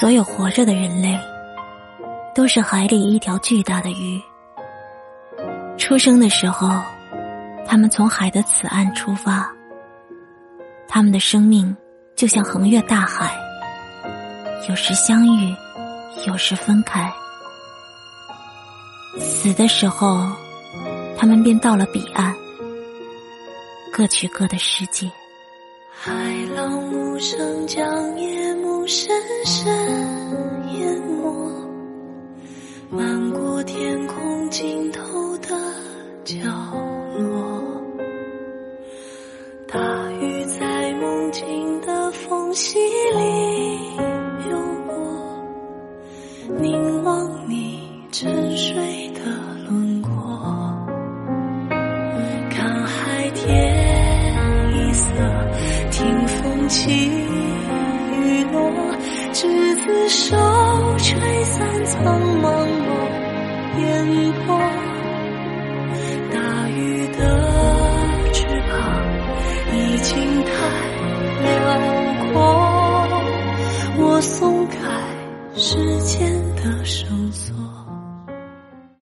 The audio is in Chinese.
所有活着的人类，都是海里一条巨大的鱼。出生的时候，他们从海的此岸出发，他们的生命就像横越大海，有时相遇，有时分开。死的时候，他们便到了彼岸，各去各的世界。海浪无声，将夜幕深漫过天空尽头的角落。大雨在梦境的缝隙里流过，凝望你沉睡的轮廓，看海天一色，听风起雨落，执子手，吹散破。大雨的翅膀已经太辽阔，我松开时间的。